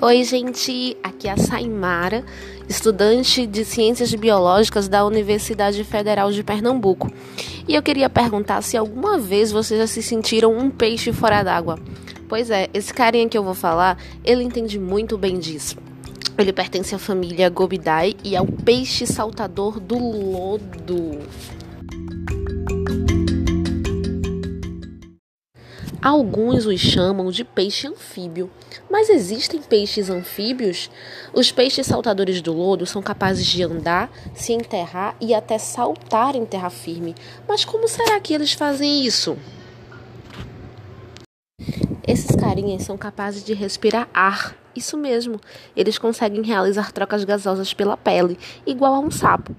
Oi, gente, aqui é a Saimara, estudante de Ciências Biológicas da Universidade Federal de Pernambuco. E eu queria perguntar se alguma vez vocês já se sentiram um peixe fora d'água. Pois é, esse carinha que eu vou falar, ele entende muito bem disso. Ele pertence à família Gobidae e é o peixe saltador do lodo. Alguns os chamam de peixe anfíbio, mas existem peixes anfíbios? Os peixes saltadores do lodo são capazes de andar, se enterrar e até saltar em terra firme. Mas como será que eles fazem isso? Esses carinhas são capazes de respirar ar. Isso mesmo, eles conseguem realizar trocas gasosas pela pele, igual a um sapo,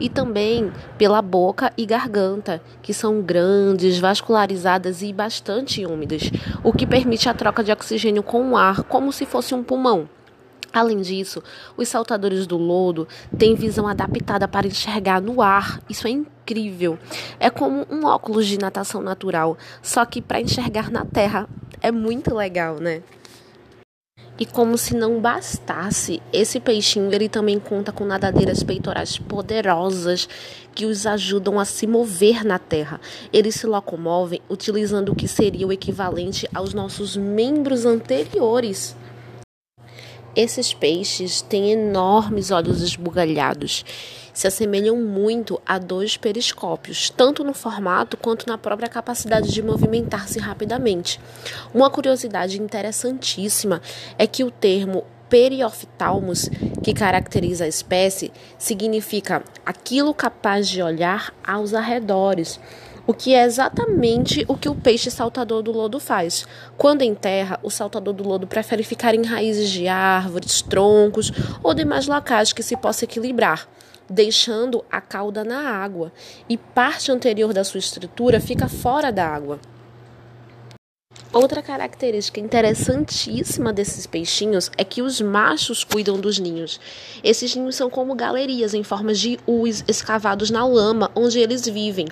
e também pela boca e garganta, que são grandes, vascularizadas e bastante úmidas, o que permite a troca de oxigênio com o ar, como se fosse um pulmão. Além disso, os saltadores do lodo têm visão adaptada para enxergar no ar. Isso é incrível. É como um óculos de natação natural, só que para enxergar na terra. É muito legal, né? E como se não bastasse, esse peixinho ele também conta com nadadeiras peitorais poderosas que os ajudam a se mover na terra. Eles se locomovem utilizando o que seria o equivalente aos nossos membros anteriores. Esses peixes têm enormes olhos esbugalhados. Se assemelham muito a dois periscópios, tanto no formato quanto na própria capacidade de movimentar-se rapidamente. Uma curiosidade interessantíssima é que o termo perioftalmos, que caracteriza a espécie, significa aquilo capaz de olhar aos arredores o que é exatamente o que o peixe saltador do lodo faz. Quando em terra, o saltador do lodo prefere ficar em raízes de árvores, troncos ou demais locais que se possa equilibrar, deixando a cauda na água, e parte anterior da sua estrutura fica fora da água. Outra característica interessantíssima desses peixinhos é que os machos cuidam dos ninhos. Esses ninhos são como galerias em forma de U's escavados na lama onde eles vivem.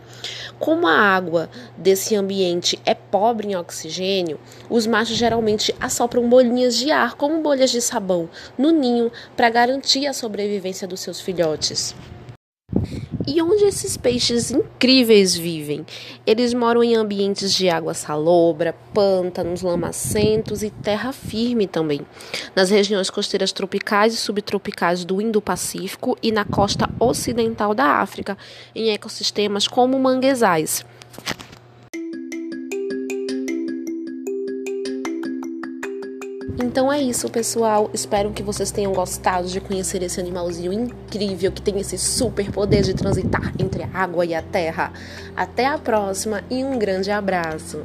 Como a água desse ambiente é pobre em oxigênio, os machos geralmente assopram bolinhas de ar, como bolhas de sabão, no ninho para garantir a sobrevivência dos seus filhotes. E onde esses peixes incríveis vivem? Eles moram em ambientes de água salobra, pântanos, lamacentos e terra firme também, nas regiões costeiras tropicais e subtropicais do Indo-Pacífico e na costa ocidental da África, em ecossistemas como manguezais. Então é isso, pessoal. Espero que vocês tenham gostado de conhecer esse animalzinho incrível que tem esse super poder de transitar entre a água e a terra. Até a próxima e um grande abraço.